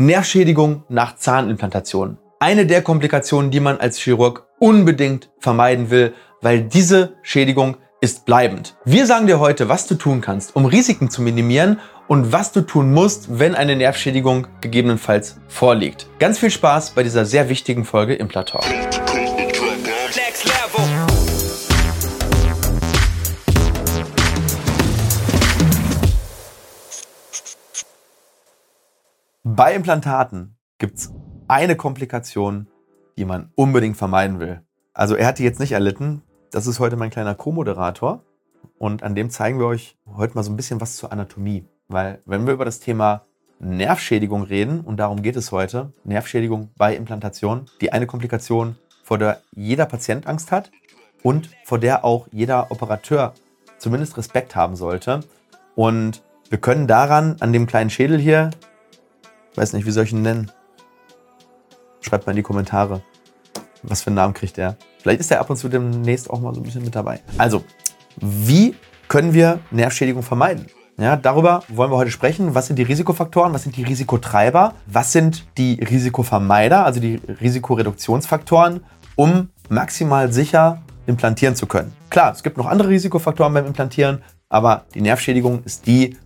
Nervschädigung nach Zahnimplantation. Eine der Komplikationen, die man als Chirurg unbedingt vermeiden will, weil diese Schädigung ist bleibend. Wir sagen dir heute, was du tun kannst, um Risiken zu minimieren und was du tun musst, wenn eine Nervschädigung gegebenenfalls vorliegt. Ganz viel Spaß bei dieser sehr wichtigen Folge Implantalk. Bei Implantaten gibt es eine Komplikation, die man unbedingt vermeiden will. Also er hat die jetzt nicht erlitten. Das ist heute mein kleiner Co-Moderator. Und an dem zeigen wir euch heute mal so ein bisschen was zur Anatomie. Weil wenn wir über das Thema Nervschädigung reden, und darum geht es heute, Nervschädigung bei Implantation, die eine Komplikation, vor der jeder Patient Angst hat und vor der auch jeder Operateur zumindest Respekt haben sollte. Und wir können daran, an dem kleinen Schädel hier, Weiß nicht, wie soll ich ihn nennen? Schreibt mal in die Kommentare, was für einen Namen kriegt er. Vielleicht ist er ab und zu demnächst auch mal so ein bisschen mit dabei. Also, wie können wir Nervschädigung vermeiden? Ja, darüber wollen wir heute sprechen. Was sind die Risikofaktoren? Was sind die Risikotreiber? Was sind die Risikovermeider, also die Risikoreduktionsfaktoren, um maximal sicher implantieren zu können? Klar, es gibt noch andere Risikofaktoren beim Implantieren, aber die Nervschädigung ist die,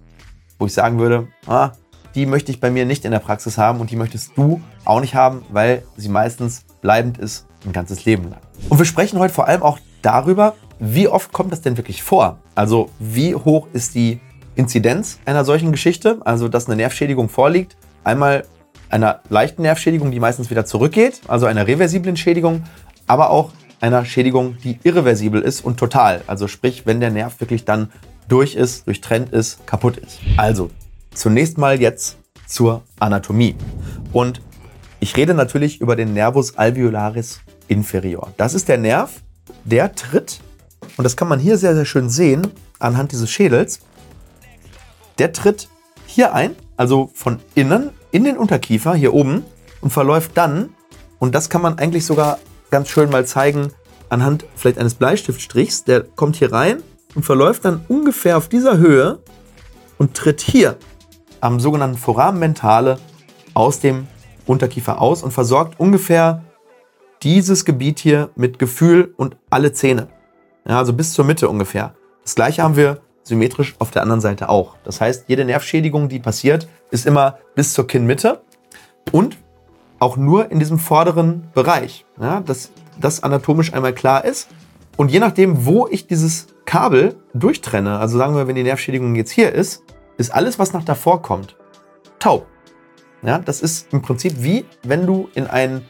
wo ich sagen würde, ah, die möchte ich bei mir nicht in der Praxis haben und die möchtest du auch nicht haben, weil sie meistens bleibend ist ein ganzes Leben lang. Und wir sprechen heute vor allem auch darüber, wie oft kommt das denn wirklich vor? Also wie hoch ist die Inzidenz einer solchen Geschichte, also dass eine Nervschädigung vorliegt. Einmal einer leichten Nervschädigung, die meistens wieder zurückgeht, also einer reversiblen Schädigung, aber auch einer Schädigung, die irreversibel ist und total. Also sprich, wenn der Nerv wirklich dann durch ist, durchtrennt ist, kaputt ist. Also Zunächst mal jetzt zur Anatomie. Und ich rede natürlich über den Nervus alveolaris inferior. Das ist der Nerv, der tritt, und das kann man hier sehr, sehr schön sehen anhand dieses Schädels, der tritt hier ein, also von innen in den Unterkiefer hier oben und verläuft dann, und das kann man eigentlich sogar ganz schön mal zeigen anhand vielleicht eines Bleistiftstrichs, der kommt hier rein und verläuft dann ungefähr auf dieser Höhe und tritt hier am sogenannten Foramen mentale aus dem Unterkiefer aus und versorgt ungefähr dieses Gebiet hier mit Gefühl und alle Zähne. Ja, also bis zur Mitte ungefähr. Das gleiche haben wir symmetrisch auf der anderen Seite auch. Das heißt, jede Nervschädigung, die passiert, ist immer bis zur Kinnmitte und auch nur in diesem vorderen Bereich, ja, dass das anatomisch einmal klar ist. Und je nachdem, wo ich dieses Kabel durchtrenne, also sagen wir, wenn die Nervschädigung jetzt hier ist, ist alles, was nach davor kommt, taub. Ja, das ist im Prinzip wie, wenn du in ein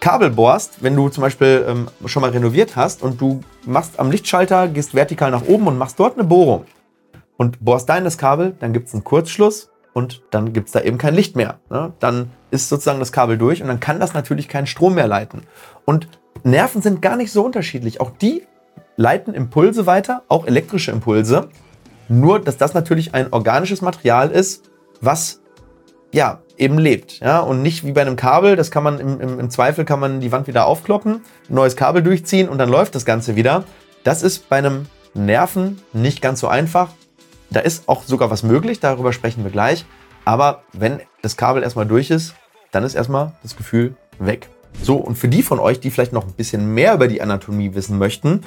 Kabel bohrst, wenn du zum Beispiel ähm, schon mal renoviert hast und du machst am Lichtschalter, gehst vertikal nach oben und machst dort eine Bohrung und bohrst da in das Kabel, dann gibt es einen Kurzschluss und dann gibt es da eben kein Licht mehr. Ne? Dann ist sozusagen das Kabel durch und dann kann das natürlich keinen Strom mehr leiten. Und Nerven sind gar nicht so unterschiedlich. Auch die leiten Impulse weiter, auch elektrische Impulse. Nur, dass das natürlich ein organisches Material ist, was ja eben lebt. Ja? Und nicht wie bei einem Kabel, das kann man im, im, im Zweifel kann man die Wand wieder aufkloppen, ein neues Kabel durchziehen und dann läuft das Ganze wieder. Das ist bei einem Nerven nicht ganz so einfach. Da ist auch sogar was möglich, darüber sprechen wir gleich. Aber wenn das Kabel erstmal durch ist, dann ist erstmal das Gefühl weg. So, und für die von euch, die vielleicht noch ein bisschen mehr über die Anatomie wissen möchten,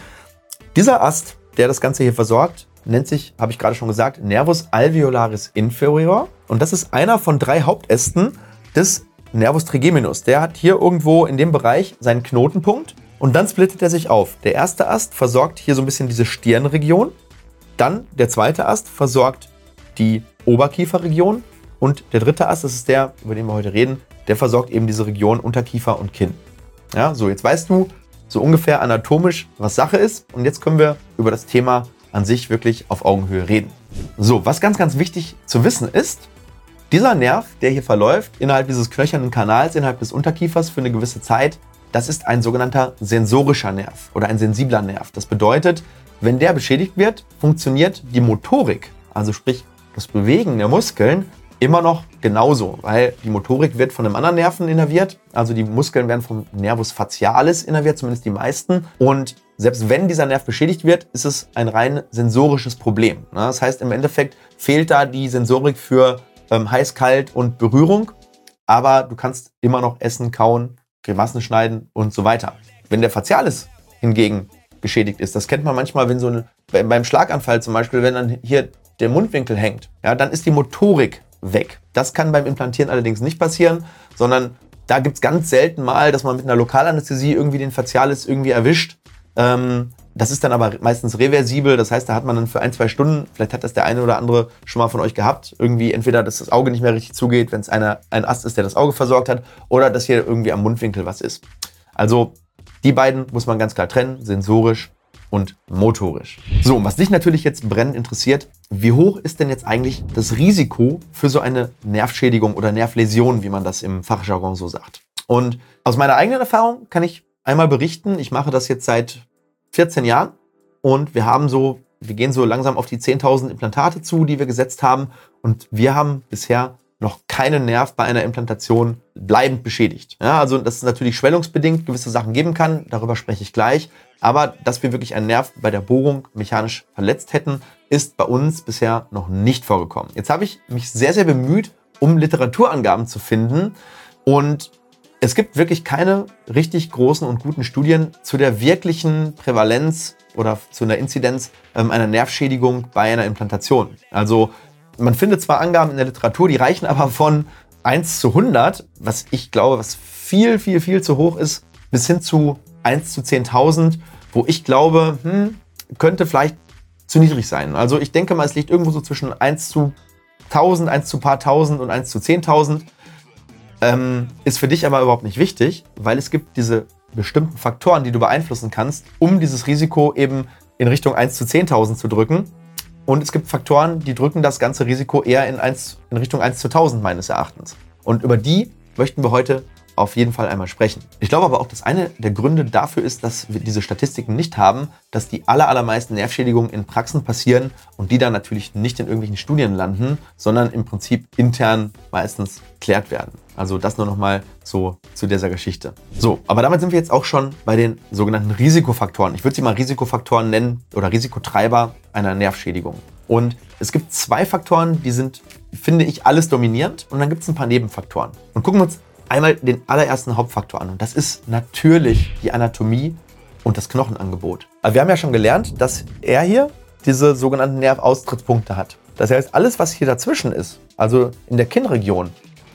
dieser Ast, der das Ganze hier versorgt, nennt sich, habe ich gerade schon gesagt, Nervus alveolaris inferior. Und das ist einer von drei Hauptästen des Nervus trigeminus. Der hat hier irgendwo in dem Bereich seinen Knotenpunkt und dann splittet er sich auf. Der erste Ast versorgt hier so ein bisschen diese Stirnregion. Dann der zweite Ast versorgt die Oberkieferregion. Und der dritte Ast, das ist der, über den wir heute reden, der versorgt eben diese Region Unterkiefer und Kinn. Ja, so jetzt weißt du so ungefähr anatomisch, was Sache ist. Und jetzt können wir über das Thema an sich wirklich auf Augenhöhe reden. So, was ganz, ganz wichtig zu wissen ist, dieser Nerv, der hier verläuft, innerhalb dieses knöchernen Kanals, innerhalb des Unterkiefers für eine gewisse Zeit, das ist ein sogenannter sensorischer Nerv oder ein sensibler Nerv. Das bedeutet, wenn der beschädigt wird, funktioniert die Motorik, also sprich das Bewegen der Muskeln, immer noch genauso, weil die Motorik wird von einem anderen Nerven innerviert. Also die Muskeln werden vom Nervus facialis innerviert, zumindest die meisten. Und selbst wenn dieser Nerv beschädigt wird, ist es ein rein sensorisches Problem. Ne? Das heißt, im Endeffekt fehlt da die Sensorik für ähm, heiß, kalt und Berührung. aber du kannst immer noch essen, kauen, Grimassen schneiden und so weiter. Wenn der Facialis hingegen geschädigt ist, das kennt man manchmal, wenn so eine, beim Schlaganfall zum Beispiel, wenn dann hier der Mundwinkel hängt, ja, dann ist die Motorik weg. Das kann beim Implantieren allerdings nicht passieren, sondern da gibt es ganz selten mal, dass man mit einer Lokalanästhesie irgendwie den Facialis irgendwie erwischt. Ähm, das ist dann aber meistens reversibel, das heißt, da hat man dann für ein, zwei Stunden, vielleicht hat das der eine oder andere schon mal von euch gehabt, irgendwie entweder, dass das Auge nicht mehr richtig zugeht, wenn es ein Ast ist, der das Auge versorgt hat, oder dass hier irgendwie am Mundwinkel was ist. Also die beiden muss man ganz klar trennen, sensorisch und motorisch. So, und was dich natürlich jetzt brennend interessiert, wie hoch ist denn jetzt eigentlich das Risiko für so eine Nervschädigung oder Nervläsion, wie man das im Fachjargon so sagt? Und aus meiner eigenen Erfahrung kann ich einmal berichten, ich mache das jetzt seit 14 Jahren und wir haben so, wir gehen so langsam auf die 10.000 Implantate zu, die wir gesetzt haben und wir haben bisher noch keinen Nerv bei einer Implantation bleibend beschädigt. Ja, also dass es natürlich schwellungsbedingt gewisse Sachen geben kann, darüber spreche ich gleich. Aber dass wir wirklich einen Nerv bei der Bohrung mechanisch verletzt hätten, ist bei uns bisher noch nicht vorgekommen. Jetzt habe ich mich sehr, sehr bemüht, um Literaturangaben zu finden. Und es gibt wirklich keine richtig großen und guten Studien zu der wirklichen Prävalenz oder zu einer Inzidenz ähm, einer Nervschädigung bei einer Implantation. Also man findet zwar Angaben in der Literatur, die reichen aber von 1 zu 100, was ich glaube, was viel, viel, viel zu hoch ist, bis hin zu 1 zu 10.000, wo ich glaube, hm, könnte vielleicht zu niedrig sein. Also ich denke mal, es liegt irgendwo so zwischen 1 zu 1000, 1 zu paar tausend und 1 zu 10.000. Ähm, ist für dich aber überhaupt nicht wichtig, weil es gibt diese bestimmten Faktoren, die du beeinflussen kannst, um dieses Risiko eben in Richtung 1 zu 10.000 zu drücken. Und es gibt Faktoren, die drücken das ganze Risiko eher in, 1, in Richtung 1 zu 1000 meines Erachtens. Und über die möchten wir heute auf jeden Fall einmal sprechen. Ich glaube aber auch, dass einer der Gründe dafür ist, dass wir diese Statistiken nicht haben, dass die allermeisten Nervschädigungen in Praxen passieren und die dann natürlich nicht in irgendwelchen Studien landen, sondern im Prinzip intern meistens klärt werden. Also das nur noch mal so zu dieser Geschichte. So, aber damit sind wir jetzt auch schon bei den sogenannten Risikofaktoren. Ich würde sie mal Risikofaktoren nennen oder Risikotreiber einer Nervschädigung. Und es gibt zwei Faktoren, die sind, finde ich, alles dominierend und dann gibt es ein paar Nebenfaktoren. Und gucken wir uns einmal den allerersten Hauptfaktor an und das ist natürlich die Anatomie und das Knochenangebot. Aber wir haben ja schon gelernt, dass er hier diese sogenannten Nervaustritttspunkte hat. Das heißt, alles, was hier dazwischen ist, also in der Kinnregion,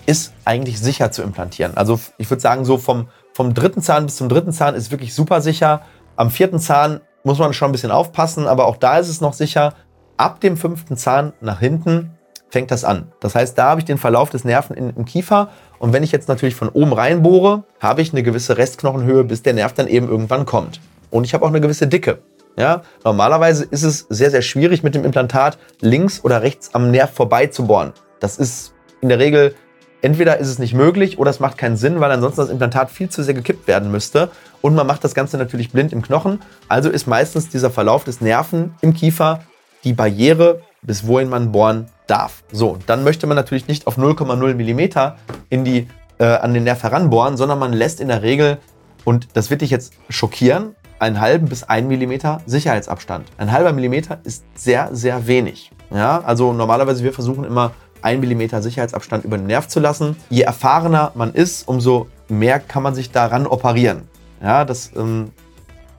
ist eigentlich sicher zu implantieren. Also ich würde sagen, so vom, vom dritten Zahn bis zum dritten Zahn ist wirklich super sicher. Am vierten Zahn muss man schon ein bisschen aufpassen, aber auch da ist es noch sicher. Ab dem fünften Zahn nach hinten fängt das an. Das heißt, da habe ich den Verlauf des Nerven in, im Kiefer und wenn ich jetzt natürlich von oben reinbohre, habe ich eine gewisse Restknochenhöhe, bis der Nerv dann eben irgendwann kommt. Und ich habe auch eine gewisse Dicke. Ja, normalerweise ist es sehr, sehr schwierig mit dem Implantat links oder rechts am Nerv vorbei zu bohren. Das ist in der Regel, entweder ist es nicht möglich oder es macht keinen Sinn, weil ansonsten das Implantat viel zu sehr gekippt werden müsste. Und man macht das Ganze natürlich blind im Knochen. Also ist meistens dieser Verlauf des Nerven im Kiefer die Barriere, bis wohin man bohren darf. So, dann möchte man natürlich nicht auf 0,0 mm in die, äh, an den Nerv heranbohren, sondern man lässt in der Regel, und das wird dich jetzt schockieren, einen halben bis einen Millimeter Sicherheitsabstand. Ein halber Millimeter ist sehr, sehr wenig. Ja, also normalerweise wir versuchen immer einen Millimeter Sicherheitsabstand über den Nerv zu lassen. Je erfahrener man ist, umso mehr kann man sich daran operieren. Ja, das ähm,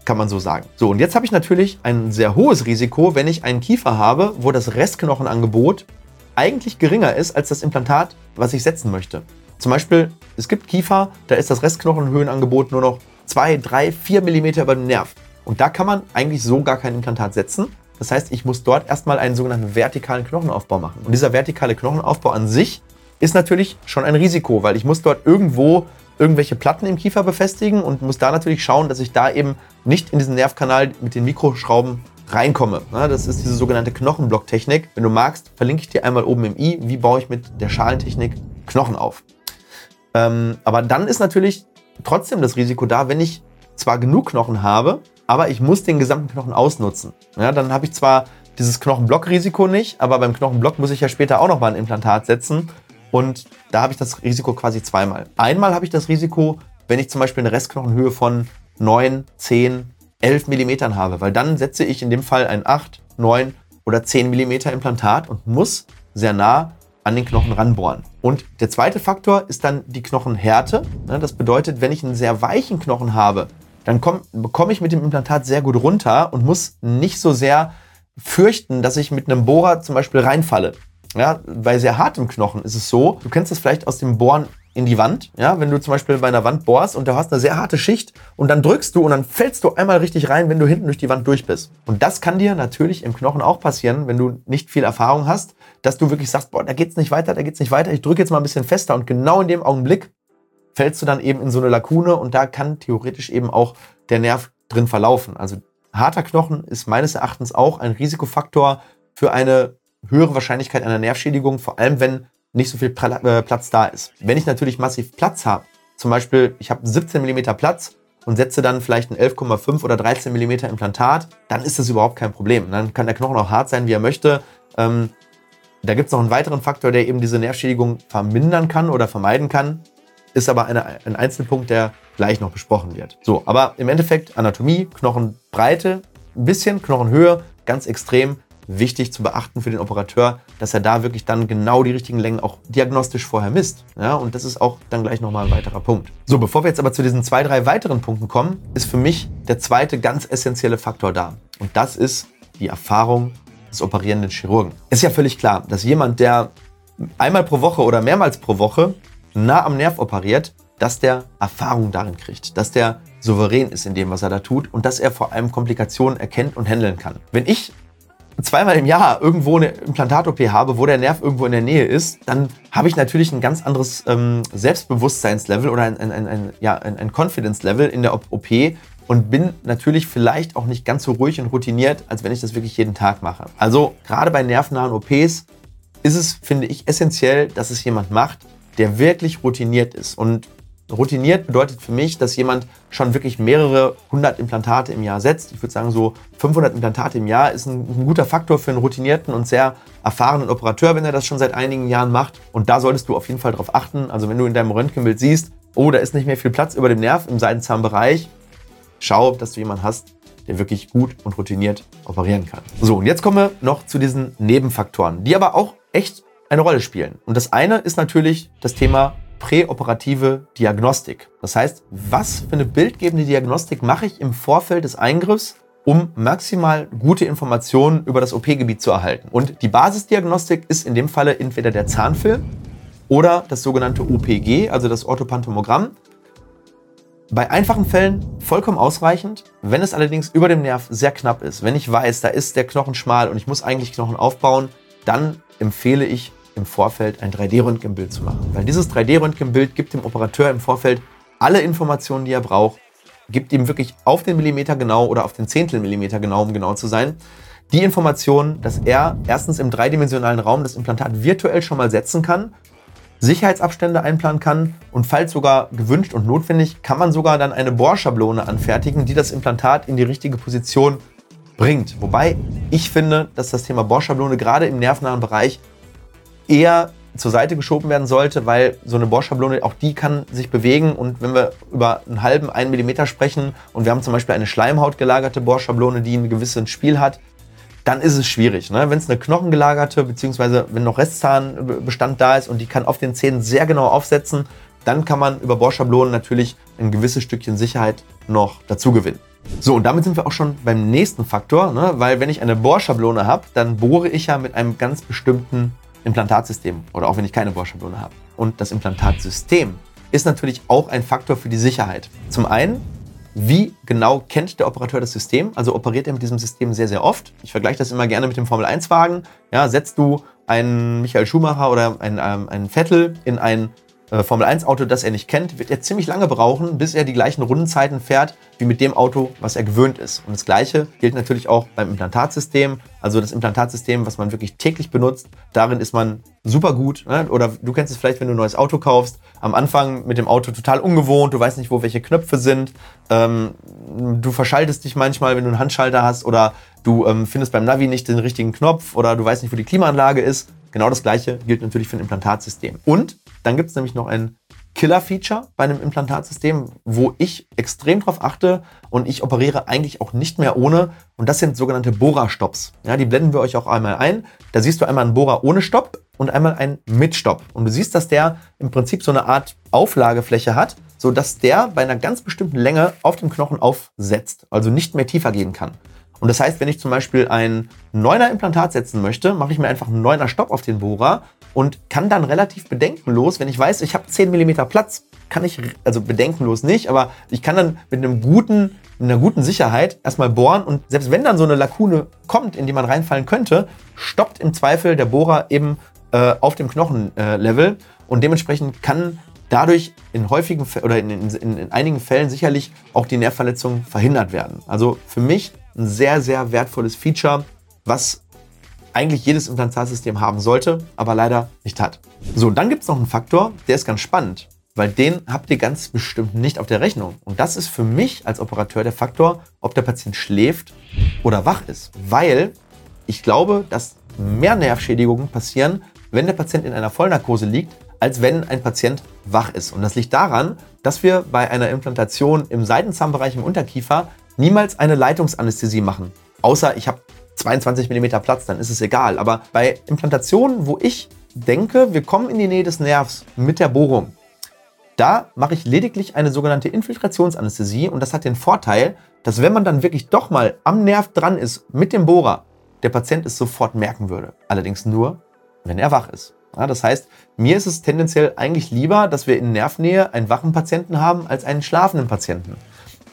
kann man so sagen. So, und jetzt habe ich natürlich ein sehr hohes Risiko, wenn ich einen Kiefer habe, wo das Restknochenangebot eigentlich geringer ist als das Implantat, was ich setzen möchte. Zum Beispiel, es gibt Kiefer, da ist das Restknochenhöhenangebot nur noch 2, 3, 4 mm über den Nerv. Und da kann man eigentlich so gar kein Implantat setzen. Das heißt, ich muss dort erstmal einen sogenannten vertikalen Knochenaufbau machen. Und dieser vertikale Knochenaufbau an sich ist natürlich schon ein Risiko, weil ich muss dort irgendwo irgendwelche Platten im Kiefer befestigen und muss da natürlich schauen, dass ich da eben nicht in diesen Nervkanal mit den Mikroschrauben reinkomme. Das ist diese sogenanntte Knochenblocktechnik. Wenn du magst, verlinke ich dir einmal oben im i, wie baue ich mit der Schalentechnik Knochen auf. Ähm, aber dann ist natürlich trotzdem das Risiko da, wenn ich zwar genug Knochen habe, aber ich muss den gesamten Knochen ausnutzen. Ja, dann habe ich zwar dieses Knochenblockrisiko nicht, aber beim Knochenblock muss ich ja später auch noch mal ein Implantat setzen. Und da habe ich das Risiko quasi zweimal. Einmal habe ich das Risiko, wenn ich zum Beispiel eine Restknochenhöhe von 9, 10, 11 Millimetern habe, weil dann setze ich in dem Fall ein 8, 9 oder 10 Millimeter Implantat und muss sehr nah an den Knochen ranbohren. Und der zweite Faktor ist dann die Knochenhärte. Ne, das bedeutet, wenn ich einen sehr weichen Knochen habe, dann komm, bekomme ich mit dem Implantat sehr gut runter und muss nicht so sehr fürchten, dass ich mit einem Bohrer zum Beispiel reinfalle. Ja, bei sehr hartem Knochen ist es so, du kennst das vielleicht aus dem Bohren in die Wand, ja, wenn du zum Beispiel bei einer Wand bohrst und du hast eine sehr harte Schicht und dann drückst du und dann fällst du einmal richtig rein, wenn du hinten durch die Wand durch bist. Und das kann dir natürlich im Knochen auch passieren, wenn du nicht viel Erfahrung hast, dass du wirklich sagst, boah, da geht's nicht weiter, da geht's nicht weiter, ich drücke jetzt mal ein bisschen fester und genau in dem Augenblick fällst du dann eben in so eine Lakune und da kann theoretisch eben auch der Nerv drin verlaufen. Also harter Knochen ist meines Erachtens auch ein Risikofaktor für eine höhere Wahrscheinlichkeit einer Nervschädigung, vor allem wenn nicht so viel äh, Platz da ist. Wenn ich natürlich massiv Platz habe, zum Beispiel ich habe 17 mm Platz und setze dann vielleicht ein 11,5 oder 13 mm Implantat, dann ist das überhaupt kein Problem. Dann kann der Knochen auch hart sein, wie er möchte. Ähm, da gibt es noch einen weiteren Faktor, der eben diese Nervschädigung vermindern kann oder vermeiden kann. Ist aber eine, ein Einzelpunkt, der gleich noch besprochen wird. So, aber im Endeffekt Anatomie, Knochenbreite, ein bisschen, Knochenhöhe, ganz extrem wichtig zu beachten für den Operateur, dass er da wirklich dann genau die richtigen Längen auch diagnostisch vorher misst. Ja, und das ist auch dann gleich nochmal ein weiterer Punkt. So, bevor wir jetzt aber zu diesen zwei, drei weiteren Punkten kommen, ist für mich der zweite ganz essentielle Faktor da. Und das ist die Erfahrung des operierenden Chirurgen. Ist ja völlig klar, dass jemand, der einmal pro Woche oder mehrmals pro Woche nah am Nerv operiert, dass der Erfahrung darin kriegt, dass der souverän ist in dem, was er da tut und dass er vor allem Komplikationen erkennt und handeln kann. Wenn ich zweimal im Jahr irgendwo eine Implantat-OP habe, wo der Nerv irgendwo in der Nähe ist, dann habe ich natürlich ein ganz anderes ähm, Selbstbewusstseinslevel oder ein, ein, ein, ein ja, ein, Confidence-Level in der OP und bin natürlich vielleicht auch nicht ganz so ruhig und routiniert, als wenn ich das wirklich jeden Tag mache. Also gerade bei nervennahen OPs ist es, finde ich, essentiell, dass es jemand macht, der wirklich routiniert ist. Und Routiniert bedeutet für mich, dass jemand schon wirklich mehrere hundert Implantate im Jahr setzt. Ich würde sagen, so 500 Implantate im Jahr ist ein, ein, guter Faktor für einen routinierten und sehr erfahrenen Operateur, wenn er das schon seit einigen Jahren macht. Und da solltest du auf jeden Fall drauf achten. Also wenn du in deinem Röntgenbild siehst, oh, da ist nicht mehr viel Platz über dem Nerv im Seidenzahnbereich, schau, dass du jemanden hast, der wirklich gut und routiniert operieren kann. So, und jetzt kommen wir noch zu diesen Nebenfaktoren, die aber auch echt eine Rolle spielen. Und das eine ist natürlich das Thema präoperative Diagnostik. Das heißt, was für eine bildgebende Diagnostik mache ich im Vorfeld des Eingriffs, um maximal gute Informationen über das OP-Gebiet zu erhalten. Und die Basisdiagnostik ist in dem Falle entweder der Zahnfilm oder das sogenannte OPG, also das Orthopantomogramm. Bei einfachen Fällen vollkommen ausreichend. Wenn es allerdings über dem Nerv sehr knapp ist, wenn ich weiß, da ist der Knochen schmal und ich muss eigentlich Knochen aufbauen, dann empfehle ich im Vorfeld ein 3D-Röntgenbild zu machen. Weil dieses 3D-Röntgenbild gibt dem Operateur im Vorfeld alle Informationen, die er braucht, gibt ihm wirklich auf den Millimeter genau oder auf den Zehntel Millimeter genau, um genau zu sein, die Informationen, dass er erstens im dreidimensionalen Raum das Implantat virtuell schon mal setzen kann, Sicherheitsabstände einplanen kann und falls sogar gewünscht und notwendig, kann man sogar dann eine Bohrschablone anfertigen, die das Implantat in die richtige Position bringt. Wobei ich finde, dass das Thema Bohrschablone gerade im nervennahen Bereich eher zur Seite geschoben werden sollte, weil so eine Bohrschablone, auch die kann sich bewegen und wenn wir über einen halben, einen Millimeter sprechen und wir haben zum Beispiel eine schleimhautgelagerte Bohrschablone, die ein gewisses Spiel hat, dann ist es schwierig. Ne? Wenn es eine knochengelagerte, beziehungsweise wenn noch Restzahnbestand da ist und die kann auf den Zähnen sehr genau aufsetzen, dann kann man über Bohrschablonen natürlich ein gewisses Stückchen Sicherheit noch dazu gewinnen. So, und damit sind wir auch schon beim nächsten Faktor, ne? weil wenn ich eine Bohrschablone habe, dann bohre ich ja mit einem ganz bestimmten Implantatsystem oder auch wenn ich keine Bohrschablone habe. Und das Implantatsystem ist natürlich auch ein Faktor für die Sicherheit. Zum einen, wie genau kennt der Operateur das System? Also operiert er mit diesem System sehr, sehr oft. Ich vergleiche das immer gerne mit dem Formel-1-Wagen. Ja, setzt du einen Michael Schumacher oder einen, ähm, einen Vettel in ein äh, Formel-1-Auto, das er nicht kennt, wird er ziemlich lange brauchen, bis er die gleichen Rundenzeiten fährt, wie mit dem Auto, was er gewöhnt ist. Und das Gleiche gilt natürlich auch beim Implantatsystem. Also das Implantatsystem, was man wirklich täglich benutzt, darin ist man super gut. Ne? Oder du kennst es vielleicht, wenn du ein neues Auto kaufst. Am Anfang mit dem Auto total ungewohnt, du weißt nicht, wo welche Knöpfe sind. Ähm, du verschaltest dich manchmal, wenn du einen Handschalter hast oder du ähm, findest beim Navi nicht den richtigen Knopf oder du weißt nicht, wo die Klimaanlage ist. Genau das gleiche gilt natürlich für ein Implantatsystem. Und dann gibt es nämlich noch ein Killer-Feature bei einem Implantatsystem, wo ich extrem drauf achte und ich operiere eigentlich auch nicht mehr ohne. Und das sind sogenannte Bohrer-Stops. Ja, die blenden wir euch auch einmal ein. Da siehst du einmal einen Bohrer ohne Stopp und einmal einen mit Stopp. Und du siehst, dass der im Prinzip so eine Art Auflagefläche hat, sodass der bei einer ganz bestimmten Länge auf dem Knochen aufsetzt, also nicht mehr tiefer gehen kann. Und das heißt, wenn ich zum Beispiel ein 9er Implantat setzen möchte, mache ich mir einfach einen 9er Stopp auf den Bohrer und kann dann relativ bedenkenlos, wenn ich weiß, ich habe 10 mm Platz, kann ich, also bedenkenlos nicht, aber ich kann dann mit einem guten, einer guten Sicherheit erstmal bohren und selbst wenn dann so eine Lakune kommt, in die man reinfallen könnte, stoppt im Zweifel der Bohrer eben äh, auf dem Knochenlevel äh, und dementsprechend kann dadurch in häufigen oder in, in, in, einigen Fällen sicherlich auch die Nervverletzung verhindert werden. Also für mich ein sehr, sehr wertvolles Feature, was eigentlich jedes Implantatsystem haben sollte, aber leider nicht hat. So, dann gibt es noch einen Faktor, der ist ganz spannend, weil den habt ihr ganz bestimmt nicht auf der Rechnung. Und das ist für mich als Operateur der Faktor, ob der Patient schläft oder wach ist. Weil ich glaube, dass mehr Nervschädigungen passieren, wenn der Patient in einer Vollnarkose liegt, als wenn ein Patient wach ist. Und das liegt daran, dass wir bei einer Implantation im Seitenzahnbereich im Unterkiefer niemals eine Leitungsanästhesie machen. Außer ich habe 22 mm Platz, dann ist es egal. Aber bei Implantationen, wo ich denke, wir kommen in die Nähe des Nervs mit der Bohrung, da mache ich lediglich eine sogenannte Infiltrationsanästhesie und das hat den Vorteil, dass wenn man dann wirklich doch mal am Nerv dran ist mit dem Bohrer, der Patient es sofort merken würde. Allerdings nur, wenn er wach ist. Ja, das heißt, mir ist es tendenziell eigentlich lieber, dass wir in Nervnähe einen wachen Patienten haben als einen schlafenden Patienten.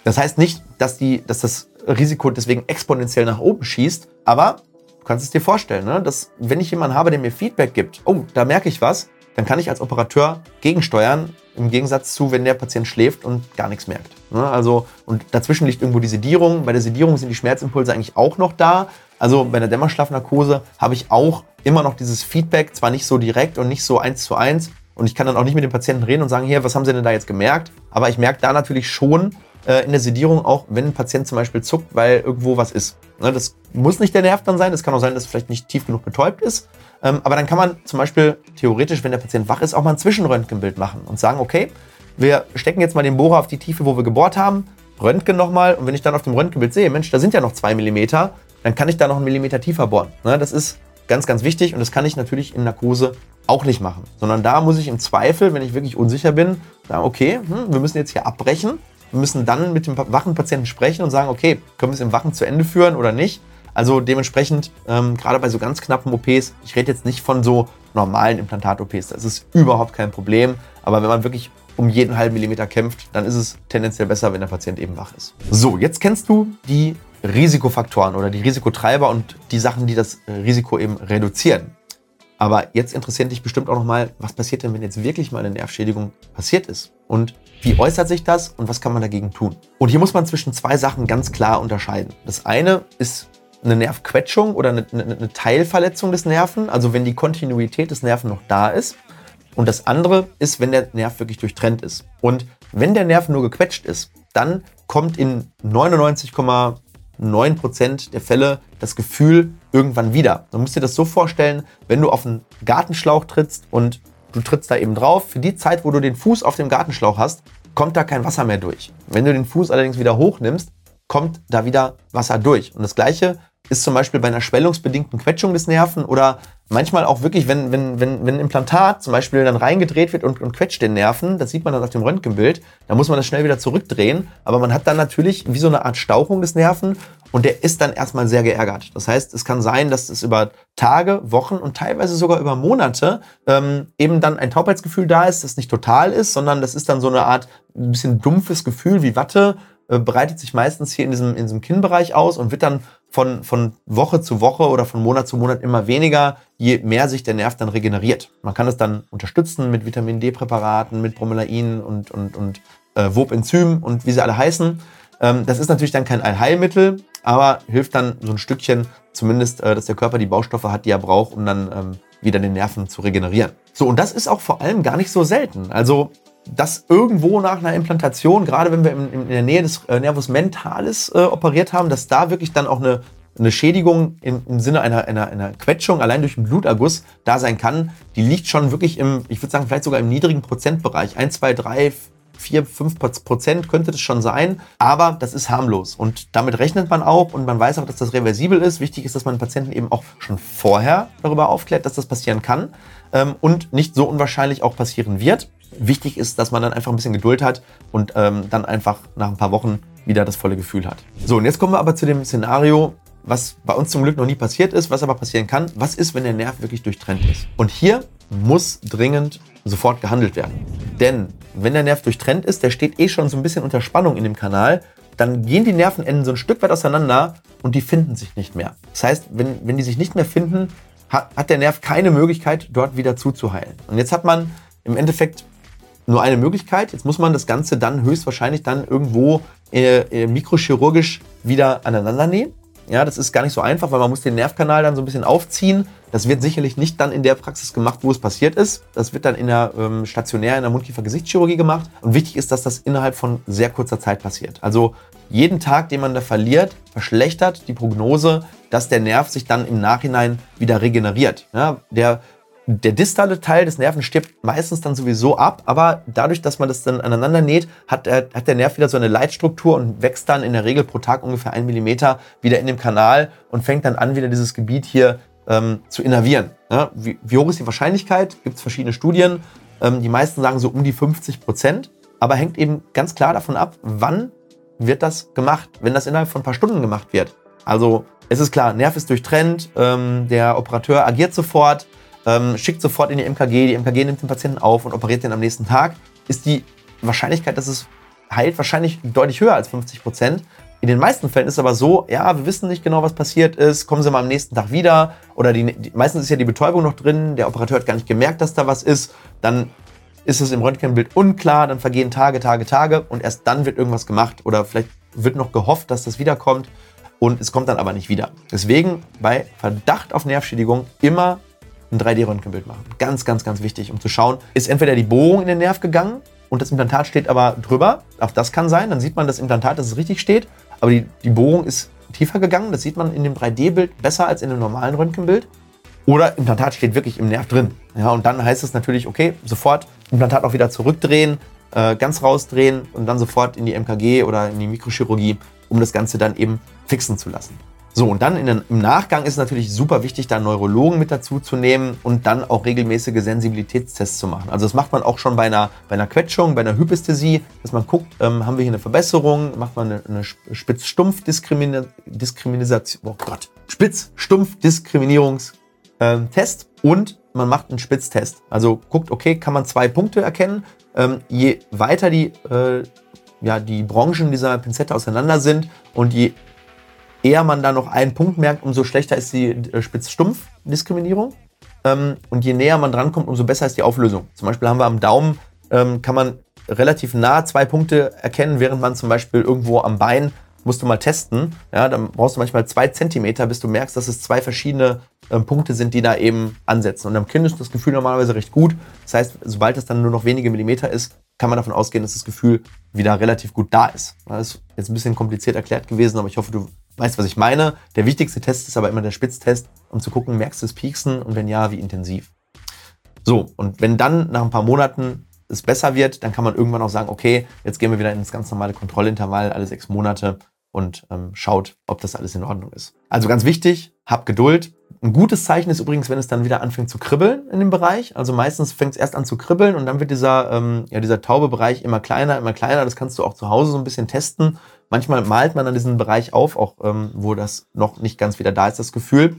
Das heißt nicht, dass, die, dass das Risiko deswegen exponentiell nach oben schießt, aber du kannst es dir vorstellen, ne? dass wenn ich jemanden habe, der mir Feedback gibt, oh, da merke ich was, dann kann ich als Operateur gegensteuern, im Gegensatz zu, wenn der Patient schläft und gar nichts merkt. Ne? Also, und dazwischen liegt irgendwo die Sedierung. Bei der Sedierung sind die Schmerzimpulse eigentlich auch noch da. Also bei der Dämmerschlafnarkose habe ich auch immer noch dieses Feedback, zwar nicht so direkt und nicht so eins zu eins. Und ich kann dann auch nicht mit dem Patienten reden und sagen, hier, was haben Sie denn da jetzt gemerkt? Aber ich merke da natürlich schon, in der Sedierung auch, wenn ein Patient zum Beispiel zuckt, weil irgendwo was ist. Ne, das muss nicht der Nerv dann sein, das kann auch sein, dass es vielleicht nicht tief genug betäubt ist. Ähm, aber dann kann man zum Beispiel theoretisch, wenn der Patient wach ist, auch mal ein Zwischenröntgenbild machen und sagen, okay, wir stecken jetzt mal den Bohrer auf die Tiefe, wo wir gebohrt haben, Röntgen nochmal und wenn ich dann auf dem Röntgenbild sehe, Mensch, da sind ja noch zwei Millimeter, dann kann ich da noch einen Millimeter tiefer bohren. Ne, das ist ganz, ganz wichtig und das kann ich natürlich in Narkose auch nicht machen, sondern da muss ich im Zweifel, wenn ich wirklich unsicher bin, sagen, okay, hm, wir müssen jetzt hier abbrechen müssen dann mit dem wachen Patienten sprechen und sagen, okay, können wir es im Wachen zu Ende führen oder nicht? Also dementsprechend, ähm, gerade bei so ganz knappen OPs, ich rede jetzt nicht von so normalen Implantat-OPs, das ist überhaupt kein Problem. Aber wenn man wirklich um jeden halben Millimeter kämpft, dann ist es tendenziell besser, wenn der Patient eben wach ist. So, jetzt kennst du die Risikofaktoren oder die Risikotreiber und die Sachen, die das Risiko eben reduzieren. Aber jetzt interessiert dich bestimmt auch nochmal, was passiert denn, wenn jetzt wirklich mal eine Nervschädigung passiert ist? Und wie äußert sich das und was kann man dagegen tun? Und hier muss man zwischen zwei Sachen ganz klar unterscheiden. Das eine ist eine Nervquetschung oder eine, eine, eine Teilverletzung des Nerven, also wenn die Kontinuität des Nerven noch da ist. Und das andere ist, wenn der Nerv wirklich durchtrennt ist. Und wenn der Nerv nur gequetscht ist, dann kommt in 99,9% der Fälle das Gefühl irgendwann wieder. Man muss dir das so vorstellen, wenn du auf einen Gartenschlauch trittst und du trittst da eben drauf. Für die Zeit, wo du den Fuß auf dem Gartenschlauch hast, kommt da kein Wasser mehr durch. Wenn du den Fuß allerdings wieder hochnimmst, kommt da wieder Wasser durch. Und das gleiche ist zum Beispiel bei einer schwellungsbedingten Quetschung des Nerven oder manchmal auch wirklich, wenn, wenn, wenn, wenn ein Implantat zum Beispiel dann reingedreht wird und, und quetscht den Nerven, das sieht man dann auf dem Röntgenbild, da muss man das schnell wieder zurückdrehen. Aber man hat dann natürlich wie so eine Art Stauchung des Nerven und der ist dann erstmal sehr geärgert. Das heißt, es kann sein, dass es über Tage, Wochen und teilweise sogar über Monate ähm, eben dann ein Taubheitsgefühl da ist, das nicht total ist, sondern das ist dann so eine Art ein bisschen dumpfes Gefühl wie Watte, äh, breitet sich meistens hier in diesem, in diesem Kinnbereich aus und wird dann von, von Woche zu Woche oder von Monat zu Monat immer weniger, je mehr sich der Nerv dann regeneriert. Man kann es dann unterstützen mit Vitamin D-Präparaten, mit Bromelain und, und, und äh, Wobenzym und wie sie alle heißen. Ähm, das ist natürlich dann kein Allheilmittel, aber hilft dann so ein Stückchen zumindest, äh, dass der Körper die Baustoffe hat, die er braucht, um dann ähm, wieder den Nerven zu regenerieren. So, und das ist auch vor allem gar nicht so selten. Also dass irgendwo nach einer Implantation, gerade wenn wir in, der Nähe des äh, Nervus mentalis äh, operiert haben, dass da wirklich dann auch eine eine Schädigung im, im Sinne einer, einer, einer Quetschung allein durch einen Bluterguss da sein kann, die liegt schon wirklich im, ich würde sagen, vielleicht sogar im niedrigen Prozentbereich. 1, 2, 3, 4, 5 Prozent könnte das schon sein, aber das ist harmlos und damit rechnet man auch und man weiß auch, dass das reversibel ist. Wichtig ist, dass man Patienten eben auch schon vorher darüber aufklärt, dass das passieren kann ähm, und nicht so unwahrscheinlich auch passieren wird. Wichtig ist, dass man dann einfach ein bisschen Geduld hat und ähm, dann einfach nach ein paar Wochen wieder das volle Gefühl hat. So, und jetzt kommen wir aber zu dem Szenario, was bei uns zum Glück noch nie passiert ist, was aber passieren kann. Was ist, wenn der Nerv wirklich durchtrennt ist? Und hier muss dringend sofort gehandelt werden. Denn wenn der Nerv durchtrennt ist, der steht eh schon so ein bisschen unter Spannung in dem Kanal, dann gehen die Nervenenden so ein Stück weit auseinander und die finden sich nicht mehr. Das heißt, wenn, wenn die sich nicht mehr finden, hat, hat der Nerv keine Möglichkeit, dort wieder zuzuheilen. Und jetzt hat man im Endeffekt nur eine Möglichkeit. Jetzt muss man das Ganze dann höchstwahrscheinlich dann irgendwo äh, äh, mikrochirurgisch wieder aneinander nähen. Ja, das ist gar nicht so einfach, weil man muss den Nervkanal dann so ein bisschen aufziehen. Das wird sicherlich nicht dann in der Praxis gemacht, wo es passiert ist. Das wird dann in der ähm, stationär in der Mundkiefer-Gesichtschirurgie gemacht. Und wichtig ist, dass das innerhalb von sehr kurzer Zeit passiert. Also jeden Tag, den man da verliert, verschlechtert die Prognose, dass der Nerv sich dann im Nachhinein wieder regeneriert. Ja, der der distale Teil des Nerven stirbt meistens dann sowieso ab, aber dadurch, dass man das dann aneinander näht, hat, der, hat der Nerv wieder so eine Leitstruktur und wächst dann in der Regel pro Tag ungefähr ein Millimeter wieder in dem Kanal und fängt dann an, wieder dieses Gebiet hier ähm, zu innervieren. Ja, wie, wie, hoch ist die Wahrscheinlichkeit? Gibt es verschiedene Studien. Ähm, die meisten sagen so um die 50 Prozent, aber hängt eben ganz klar davon ab, wann wird das gemacht. Wenn das innerhalb von ein paar Stunden gemacht wird. Also es ist klar, Nerv ist durchtrennt, ähm, der Operateur agiert sofort, ähm, schickt sofort in die MKG, die MKG nimmt den Patienten auf und operiert den am nächsten Tag, ist die Wahrscheinlichkeit, dass es heilt, wahrscheinlich deutlich höher als 50 Prozent. In den meisten Fällen ist es aber so, ja, wir wissen nicht genau, was passiert ist, kommen Sie mal am nächsten Tag wieder. Oder die, die, meistens ist ja die Betäubung noch drin, der Operateur hat gar nicht gemerkt, dass da was ist. Dann ist es im Röntgenbild unklar, dann vergehen Tage, Tage, Tage und erst dann wird irgendwas gemacht. Oder vielleicht wird noch gehofft, dass das wiederkommt und es kommt dann aber nicht wieder. Deswegen bei Verdacht auf Nervschädigung immer ein 3D-Röntgenbild machen. Ganz, ganz, ganz wichtig, um zu schauen, ist entweder die Bohrung in den Nerv gegangen und das Implantat steht aber drüber. Auch das kann sein. Dann sieht man das Implantat, dass es richtig steht, aber die, die Bohrung ist tiefer gegangen. Das sieht man in dem 3D-Bild besser als in dem normalen Röntgenbild. Oder Implantat steht wirklich im Nerv drin. Ja, und dann heißt es natürlich, okay, sofort Implantat auch wieder zurückdrehen, äh, ganz rausdrehen und dann sofort in die MKG oder in die Mikrochirurgie, um das Ganze dann eben fixen zu lassen. So, und dann den, im Nachgang ist es natürlich super wichtig, da Neurologen mit dazu zu nehmen und dann auch regelmäßige Sensibilitätstests zu machen. Also das macht man auch schon bei einer, bei einer Quetschung, bei einer Hypästhesie, dass man guckt, ähm, haben wir hier eine Verbesserung, macht man eine, eine Spitz-Stumpf-Diskrimination, oh Gott, Spitz-Stumpf-Diskriminierungstest ähm, und man macht einen Spitztest. Also guckt, okay, kann man zwei Punkte erkennen. Ähm, je weiter die, äh, ja, die Branchen dieser Pinzette auseinander sind und je eher man da noch einen Punkt merkt, umso schlechter ist die äh, Spitz-Stumpf-Diskriminierung. Ähm, und je näher man drankommt, umso besser ist die Auflösung. Zum Beispiel haben wir am Daumen, ähm, kann man relativ nah zwei Punkte erkennen, während man zum Beispiel irgendwo am Bein musst du mal testen. Ja, dann brauchst du manchmal zwei Zentimeter, bis du merkst, dass es zwei verschiedene äh, Punkte sind, die da eben ansetzen. Und am Kinn ist das Gefühl normalerweise recht gut. Das heißt, sobald es dann nur noch wenige Millimeter ist, kann man davon ausgehen, dass das Gefühl wieder relativ gut da ist. Das ist jetzt ein bisschen kompliziert erklärt gewesen, aber ich hoffe, du weißt, was ich meine. Der wichtigste Test ist aber immer der Spitztest, um zu gucken, merkst du es pieksen und wenn ja, wie intensiv. So, und wenn dann nach ein paar Monaten es besser wird, dann kann man irgendwann auch sagen, okay, jetzt gehen wir wieder ins ganz normale Kontrollintervall alle sechs Monate und ähm, schaut, ob das alles in Ordnung ist. Also ganz wichtig, hab Geduld. Ein gutes Zeichen ist übrigens, wenn es dann wieder anfängt zu kribbeln in dem Bereich. Also meistens fängt es erst an zu kribbeln und dann wird dieser, ähm, ja, dieser taube Bereich immer kleiner, immer kleiner. Das kannst du auch zu Hause so ein bisschen testen. Manchmal malt man dann diesen Bereich auf, auch ähm, wo das noch nicht ganz wieder da ist, das Gefühl.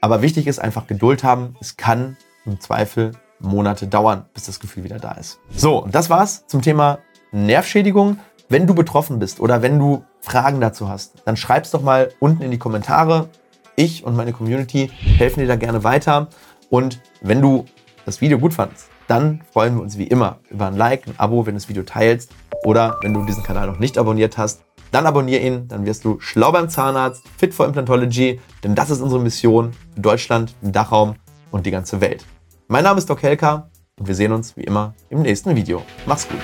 Aber wichtig ist einfach Geduld haben. Es kann im Zweifel Monate dauern, bis das Gefühl wieder da ist. So, und das war's zum Thema Nervschädigung. Wenn du betroffen bist oder wenn du Fragen dazu hast, dann schreib's doch mal unten in die Kommentare. Ich und meine Community helfen dir da gerne weiter. Und wenn du das Video gut fandest, dann freuen wir uns wie immer über ein Like, ein Abo, wenn du das Video teilst. Oder wenn du diesen Kanal noch nicht abonniert hast, dann abonniere ihn, dann wirst du schlau beim Zahnarzt, fit for Implantology, denn das ist unsere Mission für Deutschland, den Dachraum und die ganze Welt. Mein Name ist Doc Helka und wir sehen uns wie immer im nächsten Video. Mach's gut.